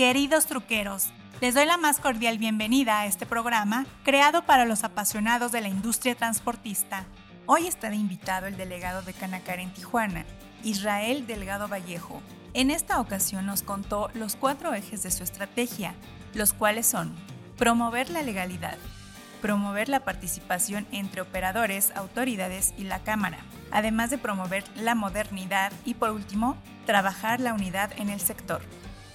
Queridos truqueros, les doy la más cordial bienvenida a este programa creado para los apasionados de la industria transportista. Hoy está de invitado el delegado de Canacar en Tijuana, Israel Delgado Vallejo. En esta ocasión nos contó los cuatro ejes de su estrategia, los cuales son promover la legalidad, promover la participación entre operadores, autoridades y la Cámara, además de promover la modernidad y por último, trabajar la unidad en el sector.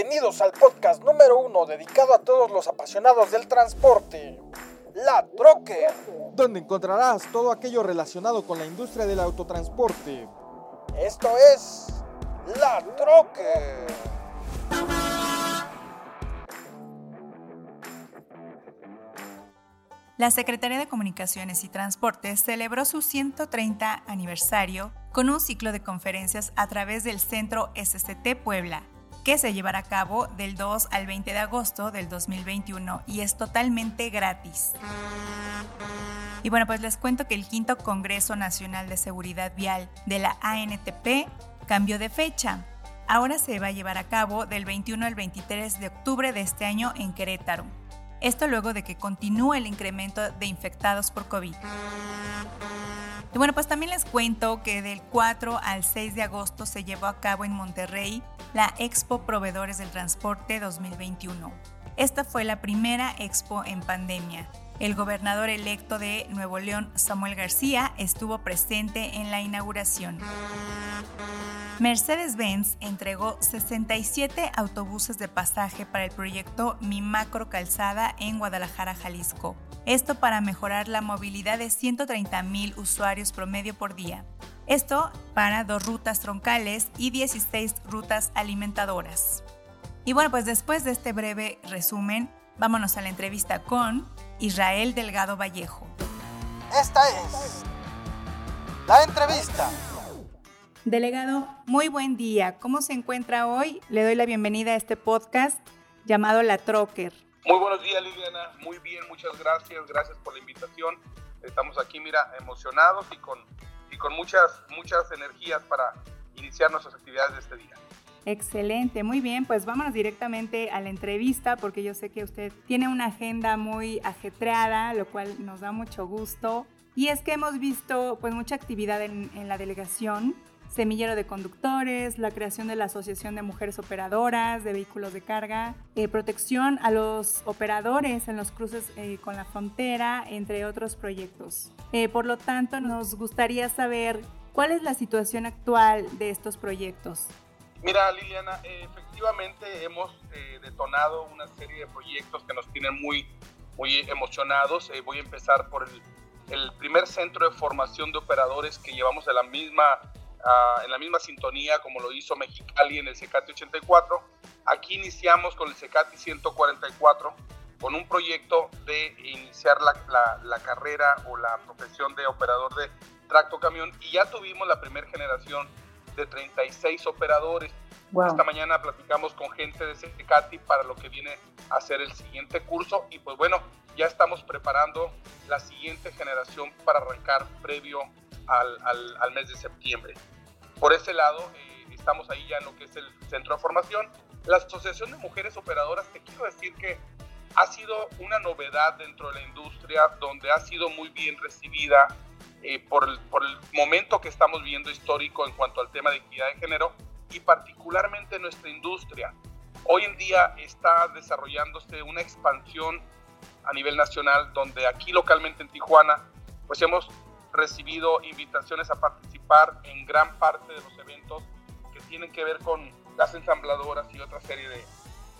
Bienvenidos al podcast número uno dedicado a todos los apasionados del transporte, La Troque, donde encontrarás todo aquello relacionado con la industria del autotransporte. Esto es La Troque. La Secretaría de Comunicaciones y Transportes celebró su 130 aniversario con un ciclo de conferencias a través del Centro SCT Puebla, que se llevará a cabo del 2 al 20 de agosto del 2021 y es totalmente gratis. Y bueno, pues les cuento que el quinto Congreso Nacional de Seguridad Vial de la ANTP cambió de fecha. Ahora se va a llevar a cabo del 21 al 23 de octubre de este año en Querétaro. Esto luego de que continúe el incremento de infectados por COVID. Y bueno, pues también les cuento que del 4 al 6 de agosto se llevó a cabo en Monterrey la Expo Proveedores del Transporte 2021. Esta fue la primera expo en pandemia. El gobernador electo de Nuevo León, Samuel García, estuvo presente en la inauguración. Mercedes-Benz entregó 67 autobuses de pasaje para el proyecto Mi Macro Calzada en Guadalajara, Jalisco. Esto para mejorar la movilidad de 130 mil usuarios promedio por día. Esto para dos rutas troncales y 16 rutas alimentadoras. Y bueno, pues después de este breve resumen, vámonos a la entrevista con Israel Delgado Vallejo. Esta es la entrevista. Delegado, muy buen día. ¿Cómo se encuentra hoy? Le doy la bienvenida a este podcast llamado La Trocker. Muy buenos días, Liliana. Muy bien, muchas gracias. Gracias por la invitación. Estamos aquí, mira, emocionados y con, y con muchas, muchas energías para iniciar nuestras actividades de este día. Excelente, muy bien, pues vámonos directamente a la entrevista porque yo sé que usted tiene una agenda muy ajetreada, lo cual nos da mucho gusto. Y es que hemos visto pues mucha actividad en, en la delegación semillero de conductores, la creación de la Asociación de Mujeres Operadoras de Vehículos de Carga, eh, protección a los operadores en los cruces eh, con la frontera, entre otros proyectos. Eh, por lo tanto, nos gustaría saber cuál es la situación actual de estos proyectos. Mira, Liliana, efectivamente hemos detonado una serie de proyectos que nos tienen muy, muy emocionados. voy a empezar por el, el primer centro de formación de operadores que llevamos de la misma en la misma sintonía como lo hizo Mexicali en el CECATI 84. Aquí iniciamos con el CECATI 144 con un proyecto de iniciar la, la, carrera o la profesión de operador de tracto camión y ya tuvimos la primera generación de 36 operadores. Esta mañana platicamos con gente de CECATI para lo que viene a ser el siguiente curso y pues bueno, ya estamos preparando la siguiente generación para arrancar previo al, al, al mes de septiembre. Por ese lado, eh, estamos ahí ya en lo que es el centro de formación. La Asociación de Mujeres Operadoras, te quiero decir que ha sido una novedad dentro de la industria, donde ha sido muy bien recibida eh, por, el, por, el, momento que estamos viendo histórico en cuanto al tema de equidad de género y particularmente nuestra industria. Hoy en día está desarrollándose una expansión a nivel nacional, donde aquí localmente en Tijuana, pues hemos recibido invitaciones a participar en gran parte de los eventos que tienen que ver con las ensambladoras y otra serie de,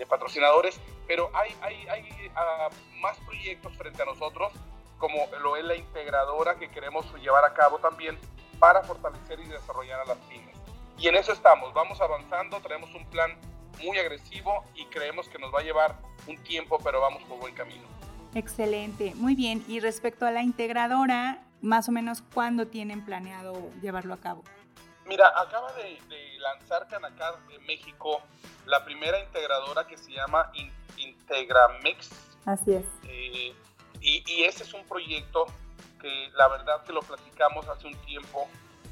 patrocinadores, pero hay, hay, hay ah, más proyectos frente a nosotros, como lo es la integradora que queremos llevar a cabo también, para fortalecer y desarrollar a las pymes. Y en eso estamos, vamos avanzando, traemos un plan muy agresivo y creemos que nos va a llevar un tiempo, pero vamos por buen camino. Excelente, muy bien. Y respecto a la integradora, más o menos, ¿cuándo tienen planeado llevarlo a cabo? Mira, acaba de, lanzar Canacar de México la primera integradora que se llama Integramex. Así es. Eh, y, y, ese es un proyecto que la verdad que lo platicamos hace un tiempo,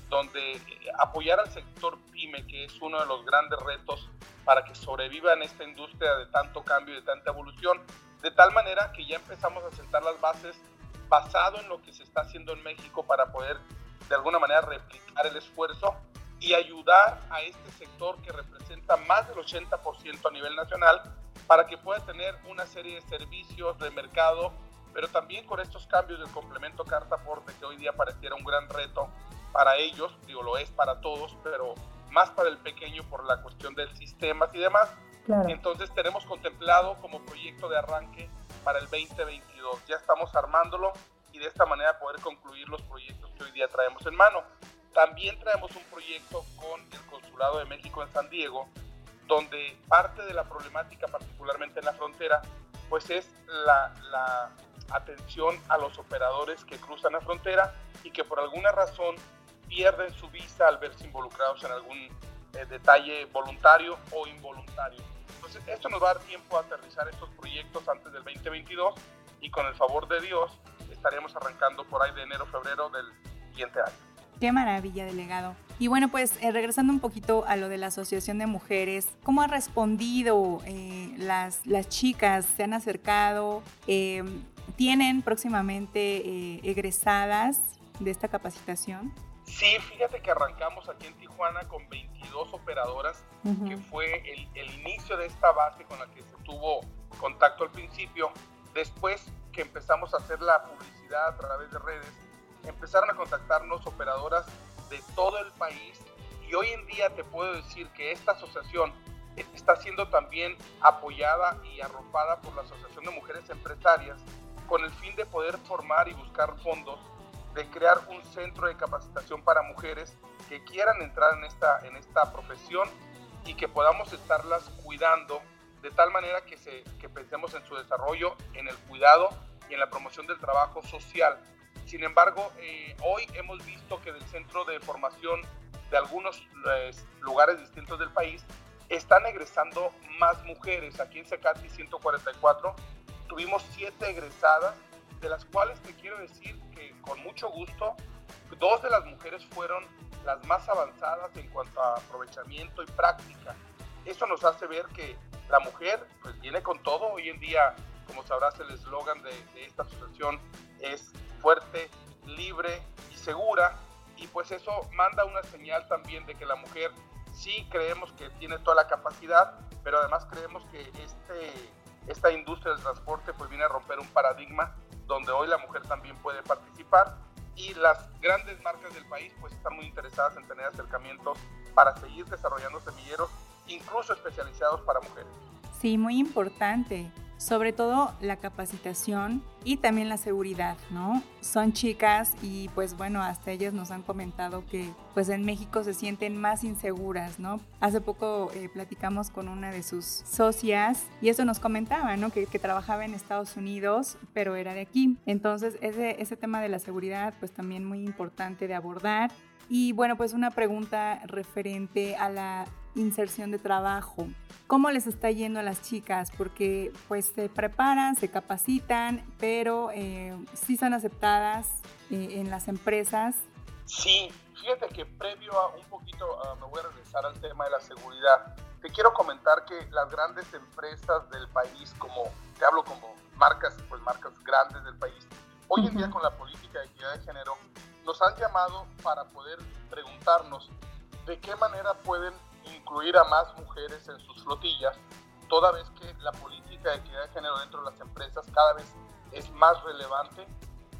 donde eh, apoyar al sector pyme, que es uno de los grandes retos para que sobreviva en esta industria de tanto cambio y de tanta evolución, de tal manera que ya empezamos a sentar las bases basado en lo que se está haciendo en México para poder de alguna manera replicar el esfuerzo y ayudar a este sector que representa más del 80% a nivel nacional para que pueda tener una serie de servicios de mercado, pero también con estos cambios del complemento carta aporte que hoy día pareciera un gran reto para ellos, digo, lo es para todos, pero más para el pequeño por la cuestión del sistemas y demás. Entonces tenemos contemplado como proyecto de arranque para el 2022. Ya estamos armándolo y de esta manera poder concluir los proyectos que hoy día traemos en mano. También traemos un proyecto con el Consulado de México en San Diego, donde parte de la problemática, particularmente en la frontera, pues es la, atención a los operadores que cruzan la frontera y que por alguna razón pierden su visa al verse involucrados en algún eh, detalle voluntario o involuntario. Entonces, esto nos va a dar tiempo a aterrizar estos proyectos antes del 2022 y con el favor de Dios estaremos arrancando por ahí de enero, febrero del siguiente año. Qué maravilla, delegado. Y bueno, pues eh, regresando un poquito a lo de la Asociación de Mujeres, ¿cómo han respondido eh, las, las chicas? ¿Se han acercado? Eh, ¿Tienen próximamente egresadas de esta capacitación? Sí, fíjate que arrancamos aquí en Tijuana con 22 operadoras, que fue el, el, inicio de esta base con la que se tuvo contacto al principio. Después que empezamos a hacer la publicidad a través de redes, empezaron a contactarnos operadoras de todo el país y hoy en día te puedo decir que esta asociación está siendo también apoyada y arropada por la Asociación de Mujeres Empresarias con el fin de poder formar y buscar fondos, de crear un centro de capacitación para mujeres que quieran entrar en esta, en esta profesión y que podamos estarlas cuidando de tal manera que, se, que pensemos en su desarrollo, en el cuidado y en la promoción del trabajo social sin embargo, eh, hoy hemos visto que del centro de formación de algunos eh, lugares distintos del país están egresando más mujeres. Aquí en Secati 144 tuvimos siete egresadas, de las cuales te quiero decir con mucho gusto, dos de las mujeres fueron las más avanzadas en cuanto a aprovechamiento y práctica. Eso nos hace ver que la mujer pues, viene con todo. Hoy en día, como sabrás, el eslogan de, de esta asociación es fuerte, libre y segura. Y pues eso manda una señal también de que la mujer sí creemos que tiene toda la capacidad, pero además creemos que este, esta industria del transporte pues viene a romper un paradigma donde hoy la mujer también puede participar y las grandes marcas del país pues están muy interesadas en tener acercamientos para seguir desarrollando semilleros, incluso especializados para mujeres. Sí, muy importante sobre todo la capacitación y también la seguridad, ¿no? Son chicas y pues bueno, hasta ellas nos han comentado que pues en México se sienten más inseguras, ¿no? Hace poco eh, platicamos con una de sus socias y eso nos comentaba, ¿no? Que, que, trabajaba en Estados Unidos, pero era de aquí. Entonces ese, ese tema de la seguridad pues también muy importante de abordar. Y bueno, pues una pregunta referente a la inserción de trabajo. ¿Cómo les está yendo a las chicas? Porque pues se preparan, se capacitan, pero eh, sí son aceptadas eh, en las empresas. Sí, fíjate que previo a un poquito, me voy a regresar al tema de la seguridad. Te quiero comentar que las grandes empresas del país, como te hablo como marcas, pues marcas grandes del país, hoy en día con la política de equidad de género, nos han llamado para poder preguntarnos de qué manera pueden incluir a más mujeres en sus flotillas, toda vez que la política de equidad de género dentro de las empresas cada vez es más relevante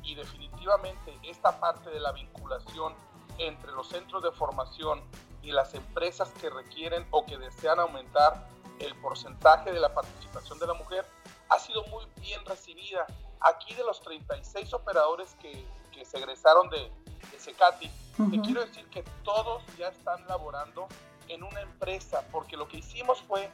y definitivamente esta parte de la vinculación entre los centros de formación y las empresas que requieren o que desean aumentar el porcentaje de la participación de la mujer ha sido muy bien recibida. Aquí de los 36 operadores que, que se egresaron de, de Secati, Te quiero decir que todos ya están laborando en una empresa, porque lo que hicimos fue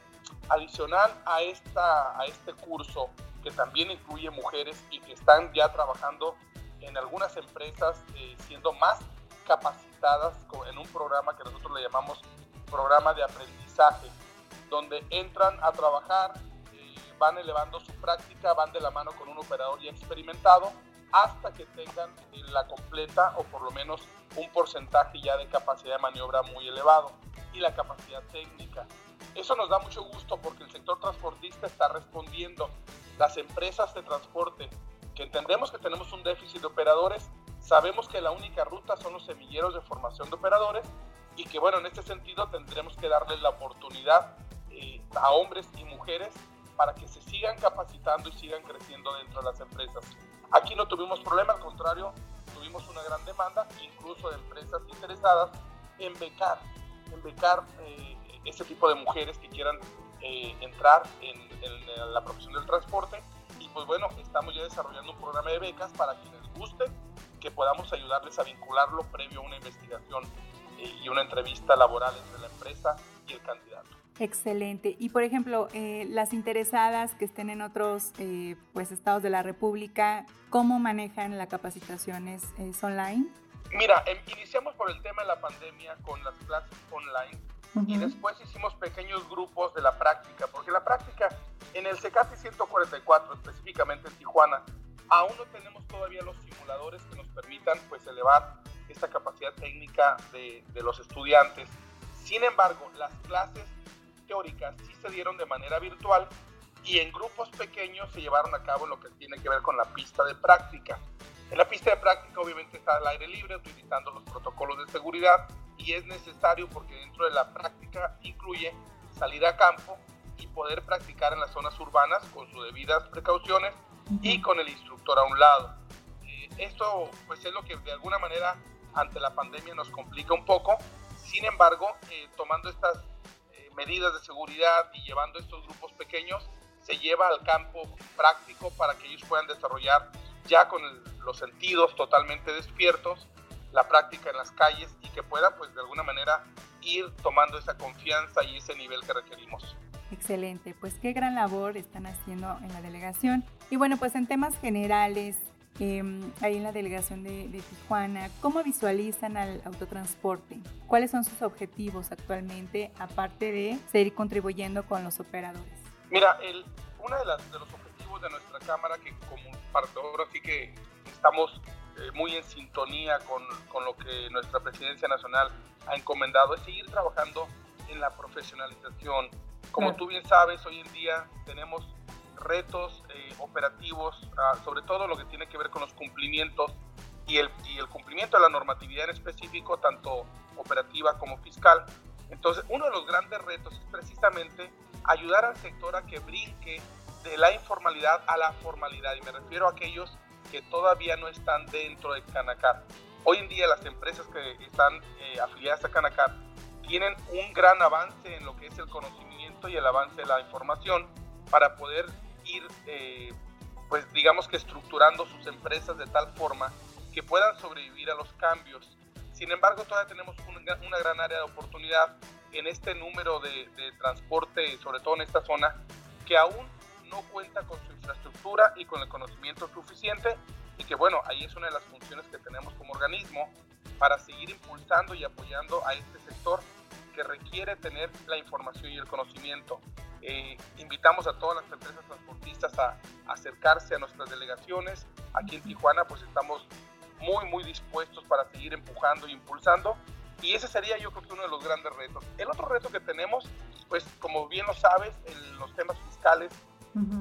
adicional a, esta, a este curso, que también incluye mujeres y que están ya trabajando en algunas empresas eh, siendo más capacitadas en un programa que nosotros le llamamos programa de aprendizaje, donde entran a trabajar, eh, van elevando su práctica, van de la mano con un operador ya experimentado hasta que tengan la completa o por lo menos un porcentaje ya de capacidad de maniobra muy elevado y la capacidad técnica. Eso nos da mucho gusto porque el sector transportista está respondiendo. Las empresas de transporte, que entendemos que tenemos un déficit de operadores, sabemos que la única ruta son los semilleros de formación de operadores y que bueno, en este sentido tendremos que darles la oportunidad eh, a hombres y mujeres para que se sigan capacitando y sigan creciendo dentro de las empresas. Aquí no tuvimos problema, al contrario, tuvimos una gran demanda, incluso de empresas interesadas en becar, becar eh, ese tipo de mujeres que quieran eh, entrar en, en, la profesión del transporte. Y pues bueno, estamos ya desarrollando un programa de becas para quienes gusten, que podamos ayudarles a vincularlo previo a una investigación eh, y una entrevista laboral entre la empresa y el candidato. Excelente. Y por ejemplo, eh, las interesadas que estén en otros eh, pues, estados de la República, ¿cómo manejan la capacitación? ¿Es, online? Mira, em, iniciamos por el tema de la pandemia con las clases online y después hicimos pequeños grupos de la práctica, porque la práctica en el CECATI 144, específicamente en Tijuana, aún no tenemos todavía los simuladores que nos permitan pues elevar esta capacidad técnica de, de los estudiantes. Sin embargo, las clases teóricas sí se dieron de manera virtual y en grupos pequeños se llevaron a cabo lo que tiene que ver con la pista de práctica. En la pista de práctica obviamente está al aire libre utilizando los protocolos de seguridad y es necesario porque dentro de la práctica incluye salir a campo y poder practicar en las zonas urbanas con sus debidas precauciones y con el instructor a un lado. Eh, esto pues es lo que de alguna manera ante la pandemia nos complica un poco, sin embargo, eh, tomando estas medidas de seguridad y llevando estos grupos pequeños, se lleva al campo práctico para que ellos puedan desarrollar ya con los sentidos totalmente despiertos la práctica en las calles y que puedan pues de alguna manera ir tomando esa confianza y ese nivel que requerimos. Excelente, pues qué gran labor están haciendo en la delegación. Y bueno, pues en temas generales, Em, ahí en la delegación de, Tijuana, ¿cómo visualizan al autotransporte? ¿Cuáles son sus objetivos actualmente, aparte de seguir contribuyendo con los operadores? Mira, el, uno de, de, los objetivos de nuestra Cámara, que como ahora sí que estamos eh, muy en sintonía con, con lo que nuestra Presidencia Nacional ha encomendado, es seguir trabajando en la profesionalización. Como tú bien sabes, hoy en día tenemos retos eh, operativos, ah, sobre todo lo que tiene que ver con los cumplimientos y el, y el cumplimiento de la normatividad en específico, tanto operativa como fiscal. Entonces, uno de los grandes retos es precisamente ayudar al sector a que brinque de la informalidad a la formalidad, y me refiero a aquellos que todavía no están dentro de Canacar. Hoy en día las empresas que están eh, afiliadas a Canacar tienen un gran avance en lo que es el conocimiento y el avance de la información para poder ir, eh, pues digamos que estructurando sus empresas de tal forma que puedan sobrevivir a los cambios. Sin embargo, todavía tenemos una, gran área de oportunidad en este número de, transporte, sobre todo en esta zona, que aún no cuenta con su infraestructura y con el conocimiento suficiente y que bueno, ahí es una de las funciones que tenemos como organismo para seguir impulsando y apoyando a este sector que requiere tener la información y el conocimiento. Eh, invitamos a todas las empresas transportistas a, acercarse a nuestras delegaciones. Aquí en Tijuana pues estamos muy muy dispuestos para seguir empujando e impulsando y ese sería yo creo que uno de los grandes retos. El otro reto que tenemos, pues como bien lo sabes, en los temas fiscales,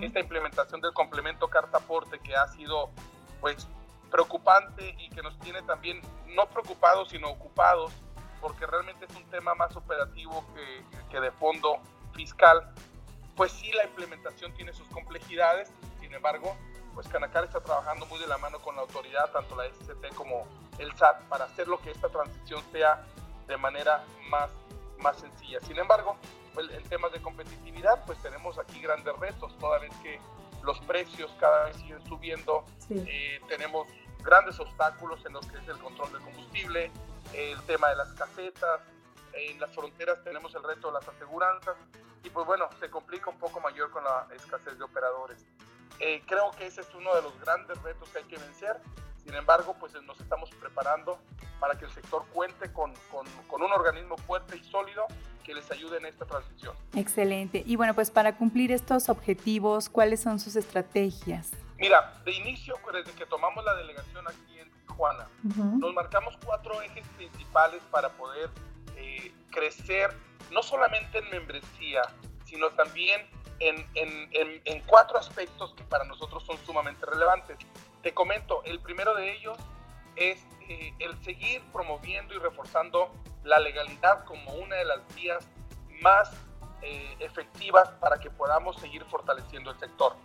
esta implementación del complemento carta aporte que ha sido pues preocupante y que nos tiene también no preocupados sino ocupados porque realmente es un tema más operativo que, que de fondo fiscal pues sí la implementación tiene sus complejidades, sin embargo, pues Canacar está trabajando muy de la mano con la autoridad, tanto la SCT como el SAT, para hacer lo que esta transición sea de manera más, más sencilla. Sin embargo, pues, en temas de competitividad, pues tenemos aquí grandes retos, toda vez que los precios cada vez siguen subiendo, eh, tenemos grandes obstáculos en los que es el control del combustible, el tema de las casetas, en las fronteras tenemos el reto de las aseguranzas y pues bueno, se complica un poco mayor con la escasez de operadores. Eh, creo que ese es uno de los grandes retos que hay que vencer. Sin embargo, pues nos estamos preparando para que el sector cuente con, con, con, un organismo fuerte y sólido que les ayude en esta transición. Excelente. Y bueno, pues para cumplir estos objetivos, ¿cuáles son sus estrategias? Mira, de inicio, pues, desde que tomamos la delegación aquí en Tijuana, nos marcamos cuatro ejes principales para poder eh, crecer, no solamente en membresía, sino también en, en, en, cuatro aspectos que para nosotros son sumamente relevantes. Te comento, el primero de ellos es eh, el seguir promoviendo y reforzando la legalidad como una de las vías más eh, efectivas para que podamos seguir fortaleciendo el sector.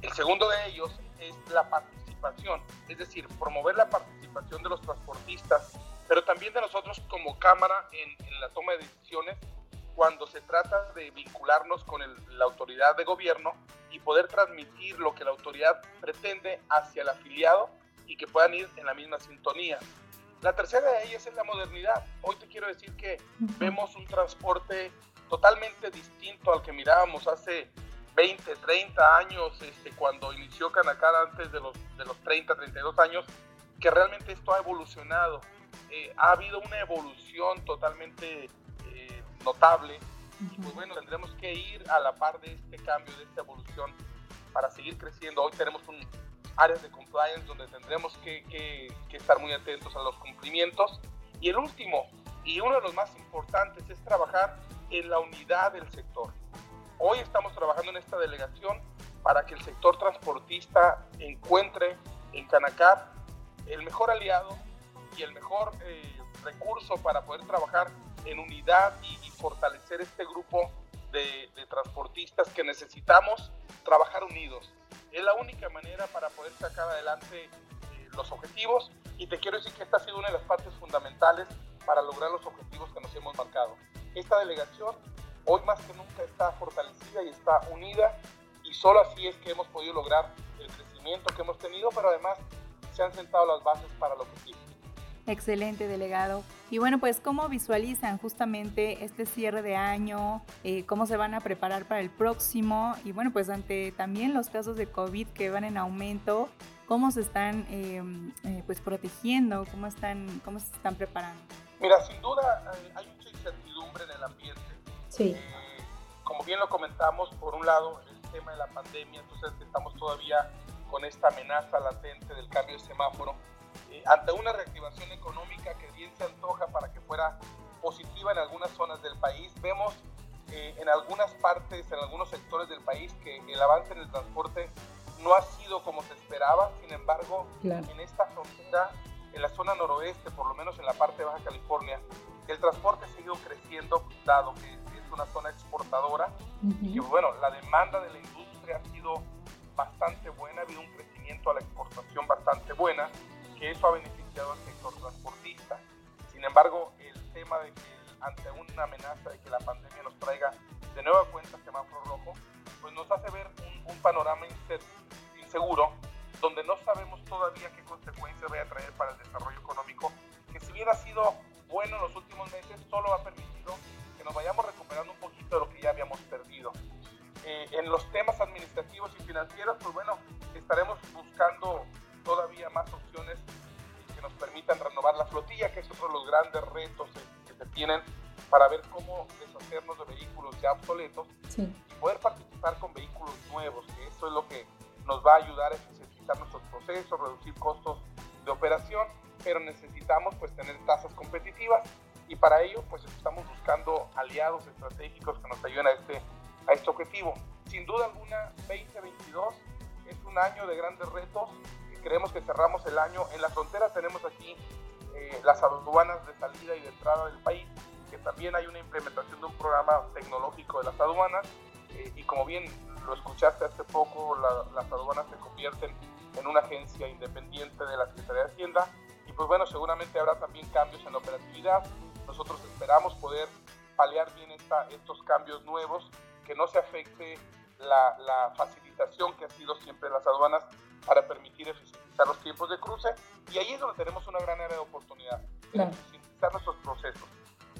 El segundo de ellos es la participación, es decir, promover la participación de los transportistas, pero también de nosotros como Cámara en, en la toma de decisiones cuando se trata de vincularnos con la autoridad de gobierno poder transmitir lo que la autoridad pretende hacia el afiliado y que puedan ir en la misma sintonía. La tercera de ellas es la modernidad. Hoy te quiero decir que vemos un transporte totalmente distinto al que mirábamos hace 20, 30 años, este, cuando inició Canacar antes de los, de los 30, 32 años, que realmente esto ha evolucionado. Eh, ha habido una evolución totalmente notable. Y pues bueno, tendremos que ir a la par de este cambio, de esta evolución para seguir creciendo. Hoy tenemos un área de compliance donde tendremos que, que, estar muy atentos a los cumplimientos. Y el último, y uno de los más importantes, es trabajar en la unidad del sector. Hoy estamos trabajando en esta delegación para que el sector transportista encuentre en Canacar el mejor aliado y el mejor eh, recurso para poder trabajar en unidad y, fortalecer este grupo de, transportistas que necesitamos trabajar unidos. Es la única manera para poder sacar adelante eh, los objetivos y te quiero decir que esta ha sido una de las partes fundamentales para lograr los objetivos que nos hemos marcado. Esta delegación hoy más que nunca está fortalecida y está unida y solo así es que hemos podido lograr el crecimiento que hemos tenido, pero además se han sentado las bases para lo que sigue. Excelente, delegado. Y bueno, pues cómo visualizan justamente este cierre de año, eh, cómo se van a preparar para el próximo y bueno, pues ante también los casos de COVID que van en aumento, cómo se están em, eh, pues protegiendo, cómo están, cómo se están preparando. Mira, sin duda eh, hay mucha incertidumbre en el ambiente. Sí. como bien lo comentamos, por un lado el tema de la pandemia, entonces estamos todavía con esta amenaza latente del cambio de semáforo ante una reactivación económica que bien se antoja para que fuera positiva en algunas zonas del país, vemos eh, en algunas partes, en algunos sectores del país, que el avance en el transporte no ha sido como se esperaba. Sin embargo, en esta frontera, en la zona noroeste, por lo menos en la parte de Baja California, el transporte ha seguido creciendo, dado que es una zona exportadora. Y bueno, la demanda de la ante una amenaza de que la pandemia nos traiga de nueva cuenta semáforo rojo, pues nos hace ver un, panorama inseguro donde no sabemos todavía qué consecuencias va a traer para el desarrollo económico, que si ha sido bueno en los últimos meses, solo ha permitido que nos vayamos recuperando un poquito de lo que ya habíamos perdido. Eh, en los temas administrativos y financieros, pues bueno, estaremos buscando todavía más opciones que nos permitan renovar la flotilla, que es otro de los grandes retos tienen para ver cómo deshacernos de vehículos ya obsoletos y poder participar con vehículos nuevos, que eso es lo que nos va a ayudar a eficientizar nuestros procesos, reducir costos de operación, pero necesitamos pues tener tasas competitivas y para ello pues estamos buscando aliados estratégicos que nos ayuden a este, a este objetivo. Sin duda alguna, 2022 es un año de grandes retos creemos que cerramos el año. En la frontera tenemos aquí eh, las aduanas de salida y de entrada del país, que también hay una implementación de un programa tecnológico de las aduanas. Eh, y como bien lo escuchaste hace poco, las aduanas se convierten en una agencia independiente de la Secretaría de Hacienda. Y pues bueno, seguramente habrá también cambios en la operatividad. Nosotros esperamos poder paliar bien esta, estos cambios nuevos, que no se afecte la, la facilitación que ha sido siempre las aduanas para permitir eficientizar los tiempos de cruce y ahí es donde tenemos una gran área de oportunidad. Sin agilizar nuestros procesos.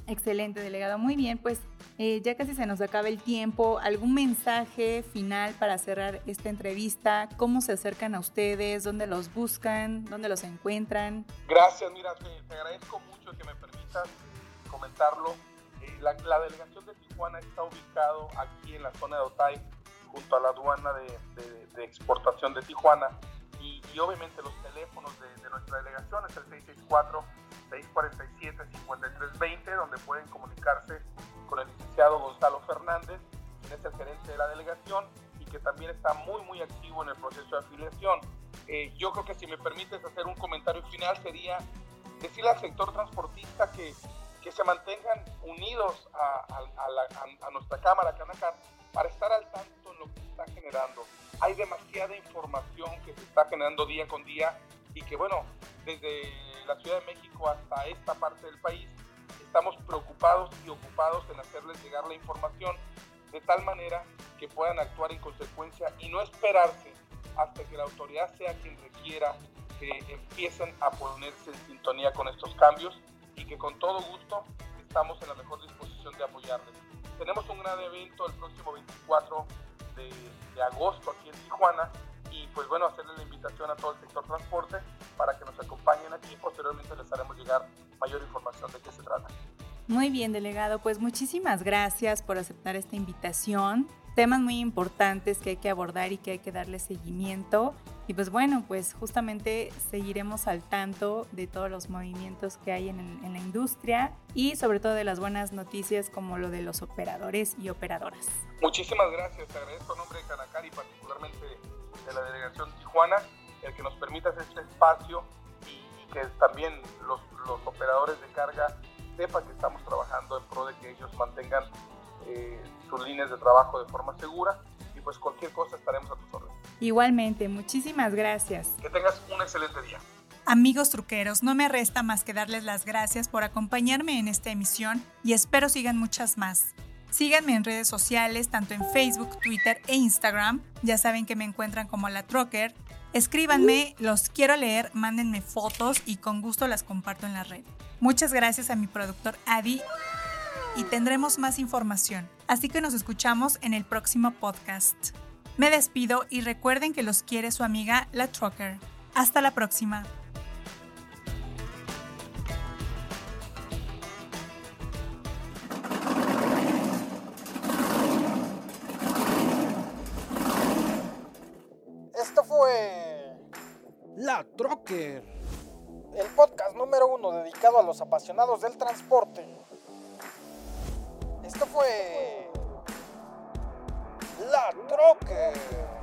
Excelente, delegado. Muy bien, pues eh, ya casi se nos acaba el tiempo. ¿Algún mensaje final para cerrar esta entrevista? ¿Cómo se acercan a ustedes? ¿Dónde los buscan? ¿Dónde los encuentran? Gracias, mira, te, agradezco mucho que me permitas comentarlo. Eh, la, delegación de Tijuana está ubicado aquí en la zona de Otay, junto a la aduana de, exportación de Tijuana. Y, obviamente los teléfonos de, nuestra delegación es el 664 647-5320, donde pueden comunicarse con el licenciado Gonzalo Fernández, quien es el gerente de la delegación y que también está muy, muy activo en el proceso de afiliación. Eh, yo creo que si me permites hacer un comentario final sería decirle al sector transportista que, que se mantengan unidos a, a, nuestra Cámara Canacar para estar al tanto en lo que está generando. Hay demasiada información que se está generando día con día y que bueno, desde la Ciudad de México hasta esta parte del país, estamos preocupados y ocupados en hacerles llegar la información de tal manera que puedan actuar en consecuencia y no esperarse hasta que la autoridad sea quien requiera que empiecen a ponerse en sintonía con estos cambios y que con todo gusto estamos en la mejor disposición de apoyarles. Tenemos un gran evento el próximo 24 de, de agosto aquí en Tijuana y pues bueno, hacerle la invitación a todo el sector transporte para que nos acompañen aquí. Posteriormente les haremos llegar mayor información de qué se trata. Muy bien, delegado. Pues muchísimas gracias por aceptar esta invitación. Temas muy importantes que hay que abordar y que hay que darle seguimiento. Y pues bueno, pues justamente seguiremos al tanto de todos los movimientos que hay en, en, la industria y sobre todo de las buenas noticias como lo de los operadores y operadoras. Muchísimas gracias, te agradezco en nombre de Canacari, particularmente de la delegación Tijuana, el que nos permita este espacio y, que también los, los, operadores de carga sepan que estamos trabajando en pro de que ellos mantengan eh, sus líneas de trabajo de forma segura y pues cualquier cosa estaremos a tus órdenes. Igualmente, muchísimas gracias. Que tengas un excelente día. Amigos truqueros, no me resta más que darles las gracias por acompañarme en esta emisión y espero sigan muchas más. Síganme en redes sociales, tanto en Facebook, Twitter e Instagram. Ya saben que me encuentran como la Trocker. Escríbanme, los quiero leer, mándenme fotos y con gusto las comparto en la red. Muchas gracias a mi productor Adi y tendremos más información. Así que nos escuchamos en el próximo podcast. Me despido y recuerden que los quiere su amiga La Trucker. Hasta la próxima. La Trocker. El podcast número uno dedicado a los apasionados del transporte. Esto fue... La Trocker.